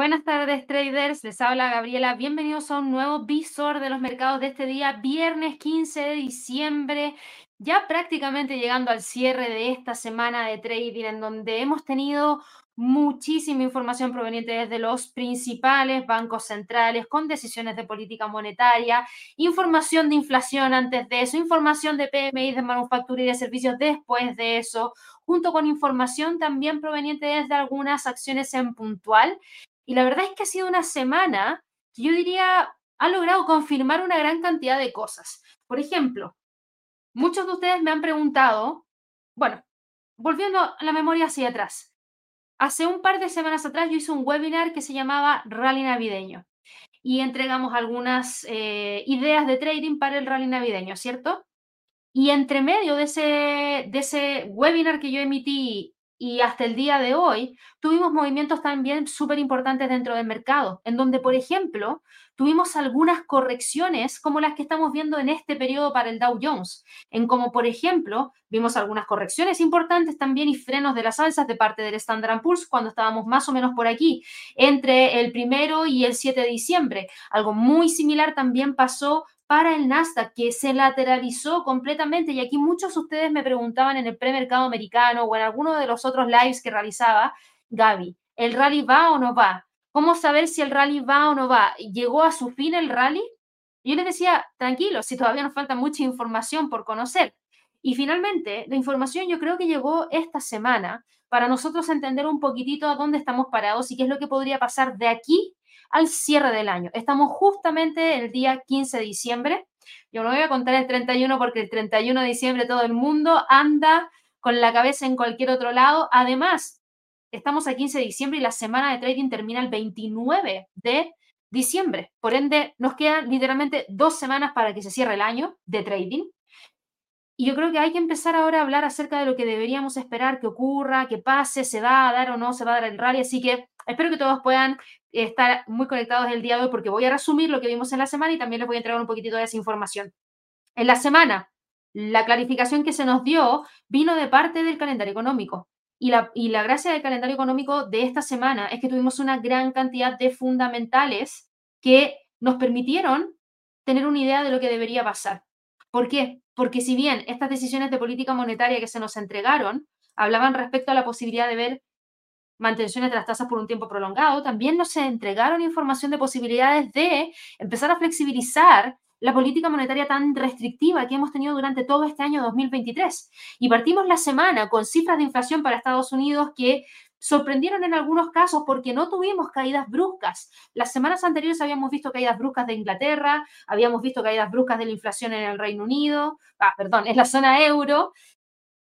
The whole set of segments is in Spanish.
Buenas tardes, traders. Les habla Gabriela. Bienvenidos a un nuevo visor de los mercados de este día, viernes 15 de diciembre, ya prácticamente llegando al cierre de esta semana de trading, en donde hemos tenido muchísima información proveniente desde los principales bancos centrales con decisiones de política monetaria, información de inflación antes de eso, información de PMI de manufactura y de servicios después de eso, junto con información también proveniente desde algunas acciones en puntual y la verdad es que ha sido una semana que yo diría ha logrado confirmar una gran cantidad de cosas. Por ejemplo, muchos de ustedes me han preguntado, bueno, volviendo a la memoria hacia atrás, hace un par de semanas atrás yo hice un webinar que se llamaba Rally Navideño y entregamos algunas eh, ideas de trading para el rally navideño, ¿cierto? Y entre medio de ese, de ese webinar que yo emití y hasta el día de hoy tuvimos movimientos también súper importantes dentro del mercado, en donde, por ejemplo, tuvimos algunas correcciones como las que estamos viendo en este periodo para el Dow Jones, en como, por ejemplo, vimos algunas correcciones importantes también y frenos de las alzas de parte del Standard Poor's cuando estábamos más o menos por aquí, entre el primero y el 7 de diciembre. Algo muy similar también pasó para el Nasdaq, que se lateralizó completamente. Y aquí muchos de ustedes me preguntaban en el premercado americano o en alguno de los otros lives que realizaba, Gaby, ¿el rally va o no va? ¿Cómo saber si el rally va o no va? ¿Llegó a su fin el rally? yo les decía, tranquilo, si todavía nos falta mucha información por conocer. Y finalmente, la información yo creo que llegó esta semana para nosotros entender un poquitito a dónde estamos parados y qué es lo que podría pasar de aquí al cierre del año. Estamos justamente el día 15 de diciembre. Yo no voy a contar el 31 porque el 31 de diciembre todo el mundo anda con la cabeza en cualquier otro lado. Además, estamos a 15 de diciembre y la semana de trading termina el 29 de diciembre. Por ende, nos quedan literalmente dos semanas para que se cierre el año de trading. Y yo creo que hay que empezar ahora a hablar acerca de lo que deberíamos esperar que ocurra, que pase, se va a dar o no se va a dar el rally. Así que espero que todos puedan estar muy conectados el día de hoy porque voy a resumir lo que vimos en la semana y también les voy a entregar un poquitito de esa información. En la semana, la clarificación que se nos dio vino de parte del calendario económico. Y la, y la gracia del calendario económico de esta semana es que tuvimos una gran cantidad de fundamentales que nos permitieron tener una idea de lo que debería pasar. ¿Por qué? Porque si bien estas decisiones de política monetaria que se nos entregaron hablaban respecto a la posibilidad de ver mantenciones de las tasas por un tiempo prolongado, también nos entregaron información de posibilidades de empezar a flexibilizar la política monetaria tan restrictiva que hemos tenido durante todo este año 2023. Y partimos la semana con cifras de inflación para Estados Unidos que sorprendieron en algunos casos porque no tuvimos caídas bruscas. Las semanas anteriores habíamos visto caídas bruscas de Inglaterra, habíamos visto caídas bruscas de la inflación en el Reino Unido, ah, perdón, en la zona euro,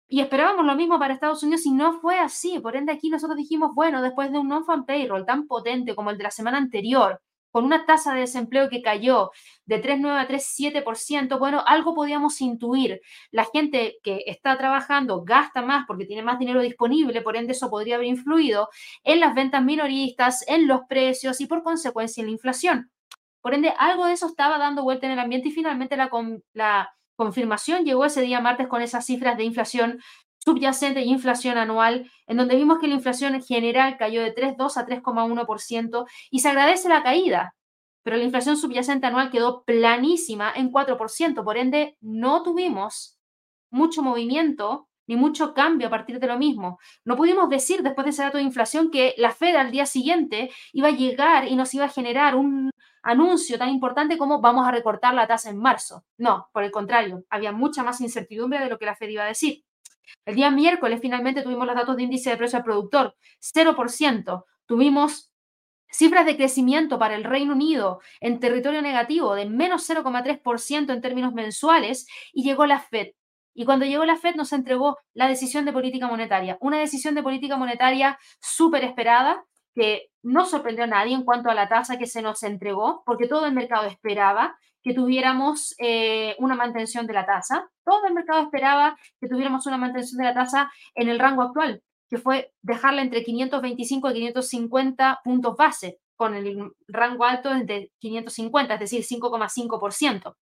y esperábamos lo mismo para Estados Unidos y no fue así. Por ende, aquí nosotros dijimos, bueno, después de un non-fan payroll tan potente como el de la semana anterior, con una tasa de desempleo que cayó de 3,9 a 3,7%, bueno, algo podíamos intuir. La gente que está trabajando gasta más porque tiene más dinero disponible, por ende eso podría haber influido en las ventas minoristas, en los precios y por consecuencia en la inflación. Por ende, algo de eso estaba dando vuelta en el ambiente y finalmente la, la confirmación llegó ese día martes con esas cifras de inflación subyacente e inflación anual, en donde vimos que la inflación en general cayó de 3,2 a 3,1% y se agradece la caída, pero la inflación subyacente anual quedó planísima en 4%, por ende no tuvimos mucho movimiento ni mucho cambio a partir de lo mismo. No pudimos decir después de ese dato de inflación que la Fed al día siguiente iba a llegar y nos iba a generar un anuncio tan importante como vamos a recortar la tasa en marzo. No, por el contrario, había mucha más incertidumbre de lo que la Fed iba a decir. El día miércoles finalmente tuvimos los datos de índice de precio al productor, 0%. Tuvimos cifras de crecimiento para el Reino Unido en territorio negativo de menos 0,3% en términos mensuales y llegó la Fed. Y cuando llegó la Fed nos entregó la decisión de política monetaria, una decisión de política monetaria súper esperada, que no sorprendió a nadie en cuanto a la tasa que se nos entregó, porque todo el mercado esperaba que tuviéramos eh, una mantención de la tasa. Todo el mercado esperaba que tuviéramos una mantención de la tasa en el rango actual, que fue dejarla entre 525 y 550 puntos base, con el rango alto de 550, es decir, 5,5%.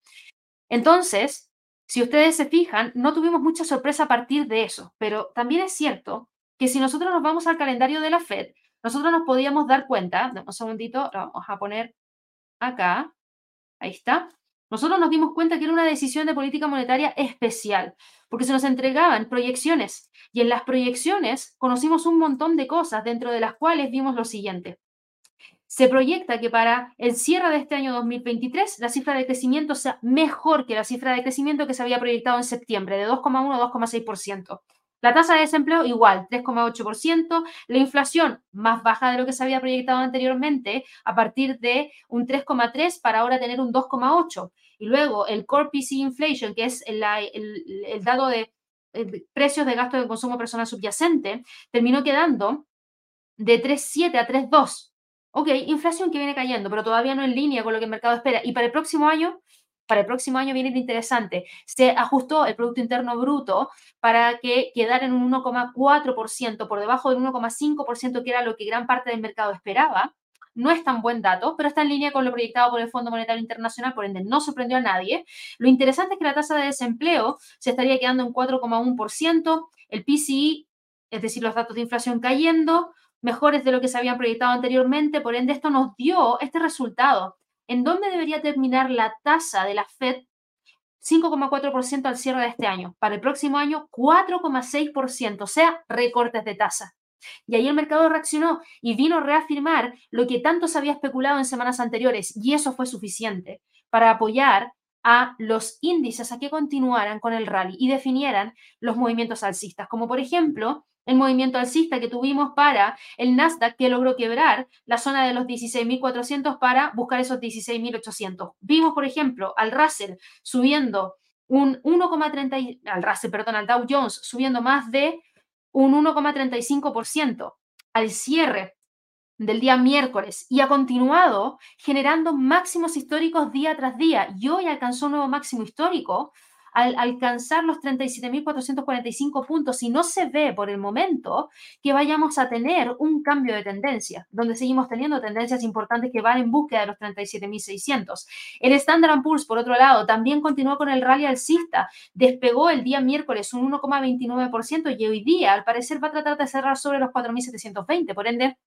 Entonces, si ustedes se fijan, no tuvimos mucha sorpresa a partir de eso, pero también es cierto que si nosotros nos vamos al calendario de la Fed, nosotros nos podíamos dar cuenta, un segundito, lo vamos a poner acá, ahí está, nosotros nos dimos cuenta que era una decisión de política monetaria especial, porque se nos entregaban proyecciones y en las proyecciones conocimos un montón de cosas, dentro de las cuales vimos lo siguiente. Se proyecta que para el cierre de este año 2023 la cifra de crecimiento sea mejor que la cifra de crecimiento que se había proyectado en septiembre, de 2,1 a 2,6%. La tasa de desempleo igual, 3,8%. La inflación más baja de lo que se había proyectado anteriormente, a partir de un 3,3 para ahora tener un 2,8. Y luego el Core PC Inflation, que es el, el, dado de precios de gasto de consumo personal subyacente, terminó quedando de 3,7 a 3,2. Ok, inflación que viene cayendo, pero todavía no en línea con lo que el mercado espera. Y para el próximo año, para el próximo año viene interesante. Se ajustó el Producto Interno Bruto para que quedara en un 1,4%, por debajo del 1,5%, que era lo que gran parte del mercado esperaba. No es tan buen dato, pero está en línea con lo proyectado por el Fondo Monetario Internacional, por ende no sorprendió a nadie. Lo interesante es que la tasa de desempleo se estaría quedando en 4,1%, el PCI, es decir, los datos de inflación cayendo, mejores de lo que se habían proyectado anteriormente, por ende esto nos dio este resultado. ¿En dónde debería terminar la tasa de la Fed? 5,4% al cierre de este año. Para el próximo año, 4,6%, o sea, recortes de tasa. Y ahí el mercado reaccionó y vino a reafirmar lo que tanto se había especulado en semanas anteriores, y eso fue suficiente para apoyar a los índices a que continuaran con el rally y definieran los movimientos alcistas, como por ejemplo el movimiento alcista que tuvimos para el Nasdaq que logró quebrar la zona de los 16.400 para buscar esos 16.800. Vimos, por ejemplo, al Russell subiendo un 1,30, al Russell, perdón, al Dow Jones subiendo más de un 1,35% al cierre del día miércoles y ha continuado generando máximos históricos día tras día y hoy alcanzó un nuevo máximo histórico al alcanzar los 37.445 puntos y no se ve por el momento que vayamos a tener un cambio de tendencia, donde seguimos teniendo tendencias importantes que van en búsqueda de los 37.600. El Standard Poor's, por otro lado, también continuó con el rally alcista, despegó el día miércoles un 1,29% y hoy día, al parecer, va a tratar de cerrar sobre los 4.720. Por ende,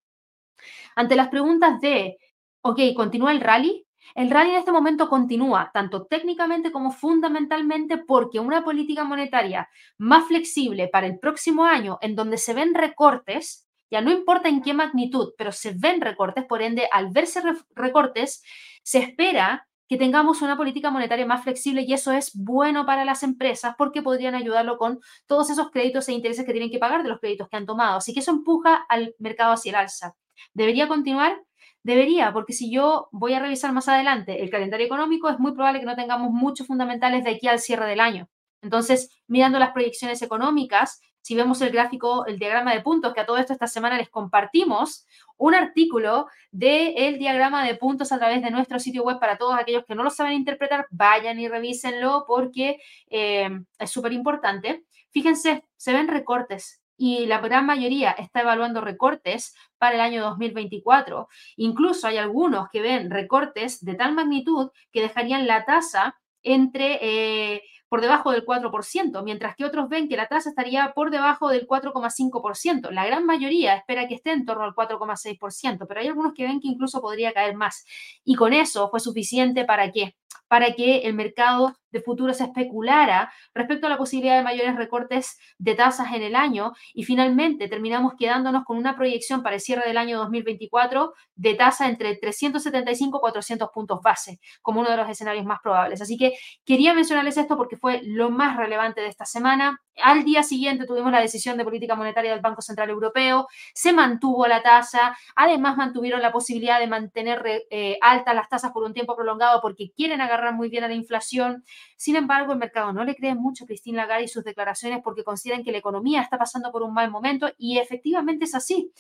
ante las preguntas de, ok, ¿continúa el rally? El rally en este momento continúa, tanto técnicamente como fundamentalmente, porque una política monetaria más flexible para el próximo año, en donde se ven recortes, ya no importa en qué magnitud, pero se ven recortes, por ende, al verse recortes, se espera que tengamos una política monetaria más flexible y eso es bueno para las empresas porque podrían ayudarlo con todos esos créditos e intereses que tienen que pagar de los créditos que han tomado. Así que eso empuja al mercado hacia el alza. ¿Debería continuar? Debería, porque si yo voy a revisar más adelante el calendario económico, es muy probable que no tengamos muchos fundamentales de aquí al cierre del año. Entonces, mirando las proyecciones económicas, si vemos el gráfico, el diagrama de puntos, que a todo esto esta semana les compartimos un artículo del diagrama de puntos a través de nuestro sitio web para todos aquellos que no lo saben interpretar, vayan y revísenlo porque eh, es súper importante. Fíjense, se ven recortes y la gran mayoría está evaluando recortes para el año 2024. Incluso hay algunos que ven recortes de tal magnitud que dejarían la tasa entre eh, por debajo del 4%, mientras que otros ven que la tasa estaría por debajo del 4,5%. La gran mayoría espera que esté en torno al 4,6%, pero hay algunos que ven que incluso podría caer más. Y con eso fue suficiente para qué? Para que el mercado de futuros especulara respecto a la posibilidad de mayores recortes de tasas en el año y finalmente terminamos quedándonos con una proyección para el cierre del año 2024 de tasa entre 375 y 400 puntos base como uno de los escenarios más probables. Así que quería mencionarles esto porque fue lo más relevante de esta semana. Al día siguiente tuvimos la decisión de política monetaria del Banco Central Europeo, se mantuvo la tasa, además mantuvieron la posibilidad de mantener eh, altas las tasas por un tiempo prolongado porque quieren agarrar muy bien a la inflación. Sin embargo, el mercado no le cree mucho a Christine Lagarde y sus declaraciones porque consideran que la economía está pasando por un mal momento y efectivamente es así.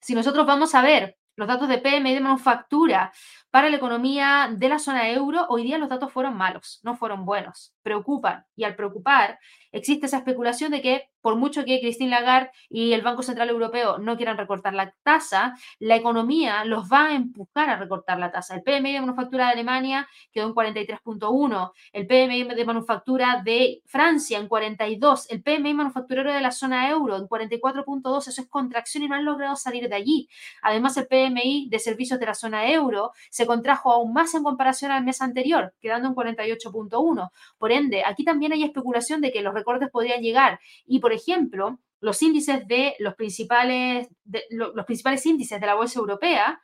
Si nosotros vamos a ver los datos de PMI de manufactura para la economía de la zona euro, hoy día los datos fueron malos, no fueron buenos, preocupan. Y al preocupar, existe esa especulación de que por mucho que Christine Lagarde y el Banco Central Europeo no quieran recortar la tasa, la economía los va a empujar a recortar la tasa. El PMI de manufactura de Alemania quedó en 43.1, el PMI de manufactura de Francia en 42, el PMI manufacturero de la zona euro en 44.2, eso es contracción y no han logrado salir de allí. Además, el PMI de servicios de la zona euro se contrajo aún más en comparación al mes anterior, quedando en 48.1. Por ende, aquí también hay especulación de que los recortes podrían llegar y por ejemplo, los índices de los principales, los principales índices de la bolsa europea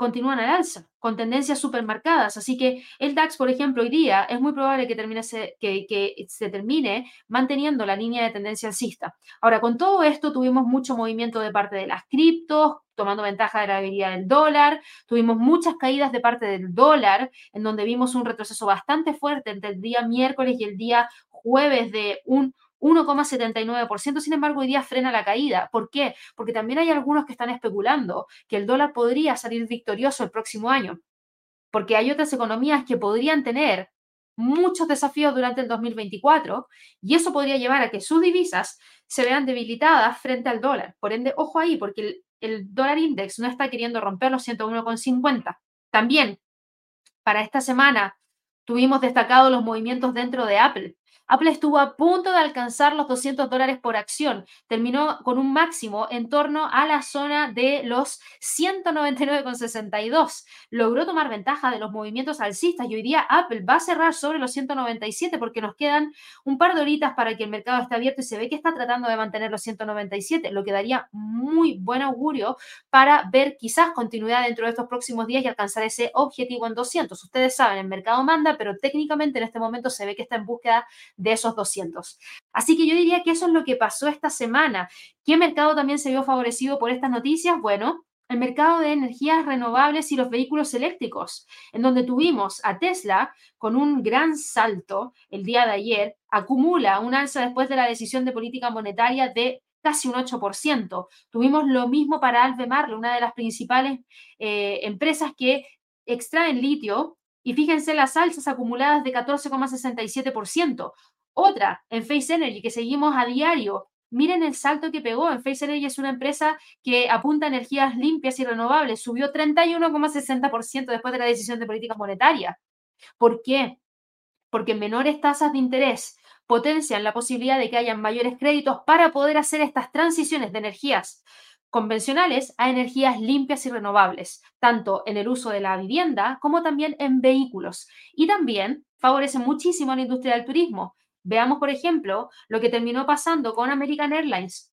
continúan al alza, con tendencias supermarcadas. Así que el DAX, por ejemplo, hoy día es muy probable que, termine que, que, se termine manteniendo la línea de tendencia alcista. Ahora, con todo esto, tuvimos mucho movimiento de parte de las criptos, tomando ventaja de la debilidad del dólar. Tuvimos muchas caídas de parte del dólar, en donde vimos un retroceso bastante fuerte entre el día miércoles y el día jueves de un 1,79%, sin embargo, hoy día frena la caída. ¿Por qué? Porque también hay algunos que están especulando que el dólar podría salir victorioso el próximo año, porque hay otras economías que podrían tener muchos desafíos durante el 2024 y eso podría llevar a que sus divisas se vean debilitadas frente al dólar. Por ende, ojo ahí, porque el, dólar index no está queriendo romper los 101,50. También, para esta semana, tuvimos destacados los movimientos dentro de Apple. Apple estuvo a punto de alcanzar los 200 dólares por acción. Terminó con un máximo en torno a la zona de los 199,62. Logró tomar ventaja de los movimientos alcistas y hoy día Apple va a cerrar sobre los 197 porque nos quedan un par de horitas para que el mercado esté abierto y se ve que está tratando de mantener los 197, lo que daría muy buen augurio para ver quizás continuidad dentro de estos próximos días y alcanzar ese objetivo en 200. Ustedes saben, el mercado manda, pero técnicamente en este momento se ve que está en búsqueda de esos 200. Así que yo diría que eso es lo que pasó esta semana. ¿Qué mercado también se vio favorecido por estas noticias? Bueno, el mercado de energías renovables y los vehículos eléctricos, en donde tuvimos a Tesla con un gran salto el día de ayer, acumula un alza después de la decisión de política monetaria de casi un 8%. Tuvimos lo mismo para Albemarle, una de las principales eh, empresas que extraen litio y fíjense las alzas acumuladas de 14,67%. Otra, en Face Energy, que seguimos a diario. Miren el salto que pegó. En Face Energy es una empresa que apunta a energías limpias y renovables. Subió 31,60% después de la decisión de política monetaria. ¿Por qué? Porque menores tasas de interés potencian la posibilidad de que hayan mayores créditos para poder hacer estas transiciones de energías convencionales a energías limpias y renovables, tanto en el uso de la vivienda como también en vehículos. Y también favorece muchísimo a la industria del turismo. Veamos, por ejemplo, lo que terminó pasando con American Airlines.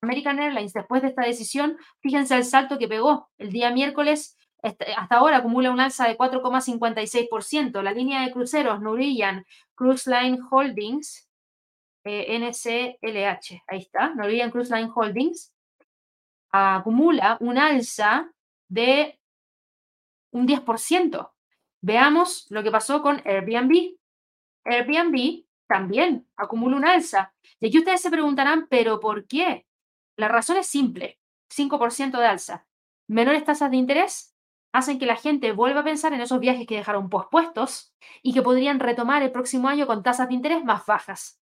American Airlines, después de esta decisión, fíjense el salto que pegó. El día miércoles, hasta ahora, acumula un alza de 4,56%. La línea de cruceros Norwegian Cruise Line Holdings, eh, NCLH, ahí está, Norwegian Cruise Line Holdings, acumula un alza de un 10%. Veamos lo que pasó con Airbnb. Airbnb también acumula un alza. Y aquí ustedes se preguntarán, ¿pero por qué? La razón es simple, 5% de alza. Menores tasas de interés hacen que la gente vuelva a pensar en esos viajes que dejaron pospuestos y que podrían retomar el próximo año con tasas de interés más bajas.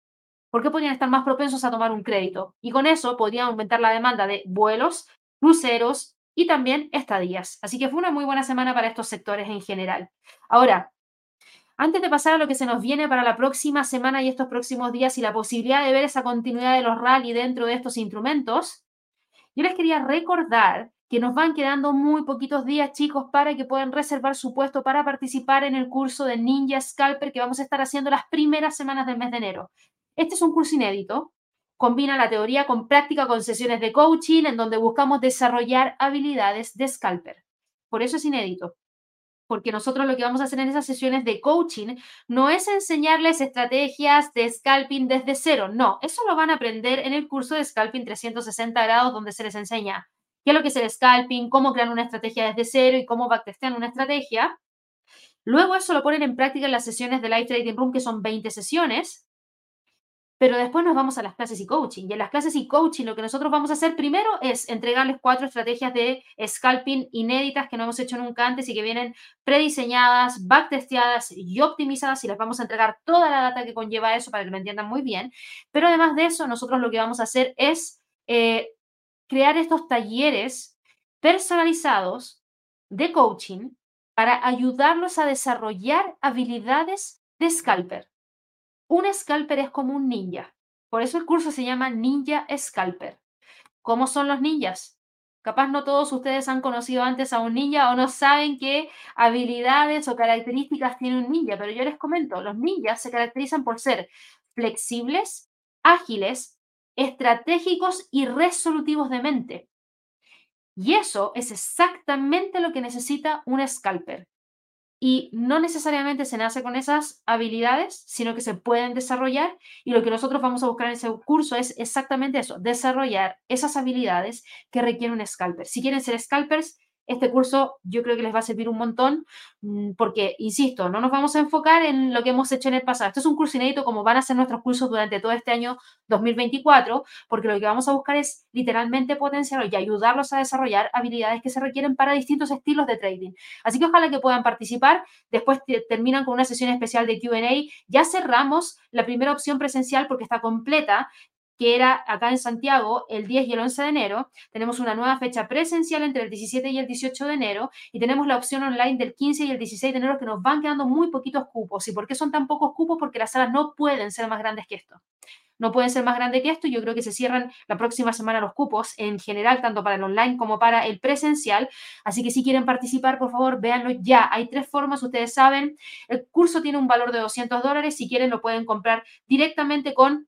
¿Por qué podrían estar más propensos a tomar un crédito? Y con eso podrían aumentar la demanda de vuelos, cruceros y también estadías. Así que fue una muy buena semana para estos sectores en general. Ahora, antes de pasar a lo que se nos viene para la próxima semana y estos próximos días y la posibilidad de ver esa continuidad de los rally dentro de estos instrumentos, yo les quería recordar que nos van quedando muy poquitos días, chicos, para que puedan reservar su puesto para participar en el curso de Ninja Scalper que vamos a estar haciendo las primeras semanas del mes de enero. Este es un curso inédito. Combina la teoría con práctica con sesiones de coaching en donde buscamos desarrollar habilidades de scalper. Por eso es inédito. Porque nosotros lo que vamos a hacer en esas sesiones de coaching no es enseñarles estrategias de scalping desde cero. No, eso lo van a aprender en el curso de scalping 360 grados donde se les enseña qué es lo que es el scalping, cómo crear una estrategia desde cero y cómo backtestear una estrategia. Luego eso lo ponen en práctica en las sesiones de Live Trading Room, que son 20 sesiones, pero después nos vamos a las clases y coaching. Y en las clases y coaching lo que nosotros vamos a hacer primero es entregarles cuatro estrategias de scalping inéditas que no hemos hecho nunca antes y que vienen prediseñadas, backtesteadas y optimizadas y les vamos a entregar toda la data que conlleva eso para que lo entiendan muy bien. Pero además de eso, nosotros lo que vamos a hacer es eh, crear estos talleres personalizados de coaching para ayudarlos a desarrollar habilidades de scalper. Un scalper es como un ninja. Por eso el curso se llama Ninja Scalper. ¿Cómo son los ninjas? Capaz no todos ustedes han conocido antes a un ninja o no saben qué habilidades o características tiene un ninja, pero yo les comento, los ninjas se caracterizan por ser flexibles, ágiles, estratégicos y resolutivos de mente. Y eso es exactamente lo que necesita un scalper. Y no necesariamente se nace con esas habilidades, sino que se pueden desarrollar. Y lo que nosotros vamos a buscar en ese curso es exactamente eso, desarrollar esas habilidades que requiere un scalper. Si quieren ser scalpers, este curso yo creo que les va a servir un montón mm, porque, insisto, no nos vamos a enfocar en lo que hemos hecho en el pasado. Esto es un curso inédito como van a ser nuestros cursos durante todo este año 2024, porque lo que vamos a buscar es literalmente potenciar y ayudarlos a desarrollar habilidades que se requieren para distintos estilos de trading. Así que ojalá que puedan participar. Después terminan con una sesión especial de QA. Ya cerramos la primera opción presencial porque está completa que era acá en Santiago el 10 y el 11 de enero. Tenemos una nueva fecha presencial entre el 17 y el 18 de enero y tenemos la opción online del 15 y el 16 de enero que nos van quedando muy poquitos cupos. ¿Y por qué son tan pocos cupos? Porque las salas no pueden ser más grandes que esto. No pueden ser más grandes que esto. Yo creo que se cierran la próxima semana los cupos en general, tanto para el online como para el presencial. Así que si quieren participar, por favor, véanlo ya. Hay tres formas, ustedes saben. El curso tiene un valor de 200 dólares. Si quieren, lo pueden comprar directamente con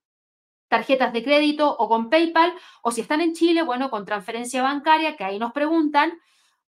tarjetas de crédito o con PayPal, o si están en Chile, bueno, con transferencia bancaria, que ahí nos preguntan.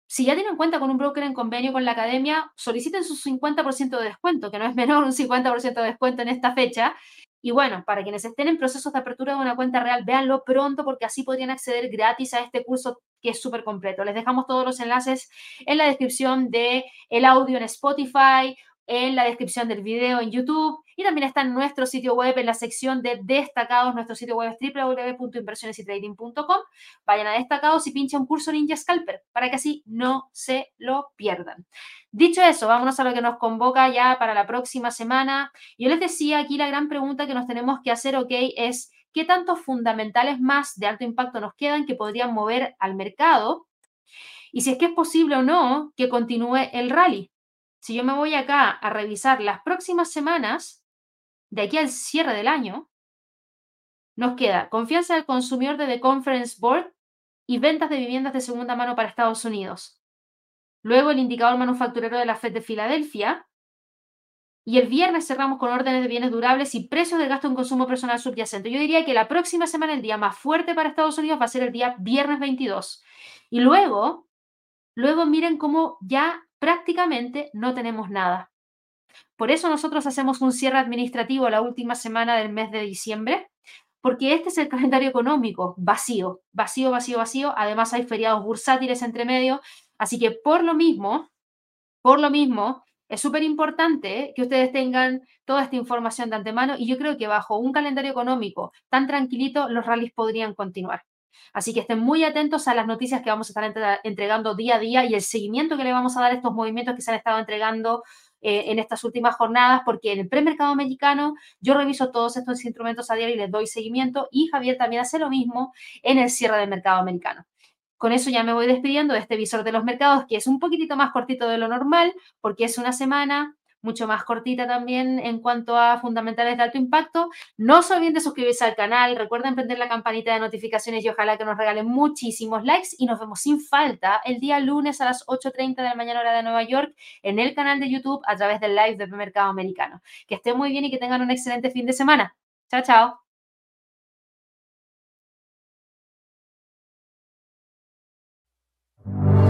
Si ya tienen cuenta con un broker en convenio con la academia, soliciten su 50% de descuento, que no es menor un 50% de descuento en esta fecha. Y bueno, para quienes estén en procesos de apertura de una cuenta real, véanlo pronto porque así podrían acceder gratis a este curso que es súper completo. Les dejamos todos los enlaces en la descripción de el audio en Spotify en la descripción del video en YouTube y también está en nuestro sitio web en la sección de destacados. Nuestro sitio web es www.inversionesytrading.com. Vayan a destacados y pinchen curso Ninja Scalper para que así no se lo pierdan. Dicho eso, vámonos a lo que nos convoca ya para la próxima semana. Yo les decía aquí la gran pregunta que nos tenemos que hacer, ok, es qué tantos fundamentales más de alto impacto nos quedan que podrían mover al mercado y si es que es posible o no que continúe el rally si yo me voy acá a revisar las próximas semanas, de aquí al cierre del año, nos queda confianza del consumidor de The Conference Board y ventas de viviendas de segunda mano para Estados Unidos. Luego el indicador manufacturero de la Fed de Filadelfia. Y el viernes cerramos con órdenes de bienes durables y precios de gasto en consumo personal subyacente. Yo diría que la próxima semana, el día más fuerte para Estados Unidos va a ser el día viernes 22. Y luego, luego miren cómo ya prácticamente no tenemos nada. Por eso nosotros hacemos un cierre administrativo la última semana del mes de diciembre, porque este es el calendario económico vacío, vacío, vacío, vacío. Además hay feriados bursátiles entre medio, así que por lo mismo, por lo mismo, es súper importante que ustedes tengan toda esta información de antemano y yo creo que bajo un calendario económico tan tranquilito, los rallies podrían continuar. Así que estén muy atentos a las noticias que vamos a estar entregando día a día y el seguimiento que le vamos a dar a estos movimientos que se han estado entregando eh, en estas últimas jornadas, porque en el premercado mexicano yo reviso todos estos instrumentos a diario y les doy seguimiento y Javier también hace lo mismo en el cierre del mercado americano. Con eso ya me voy despidiendo de este visor de los mercados, que es un poquitito más cortito de lo normal, porque es una semana, mucho más cortita también en cuanto a fundamentales de alto impacto. No se olviden de suscribirse al canal, recuerden prender la campanita de notificaciones y ojalá que nos regalen muchísimos likes y nos vemos sin falta el día lunes a las 8.30 de la mañana hora de Nueva York en el canal de YouTube a través del live del mercado americano. Que estén muy bien y que tengan un excelente fin de semana. Chao, chao.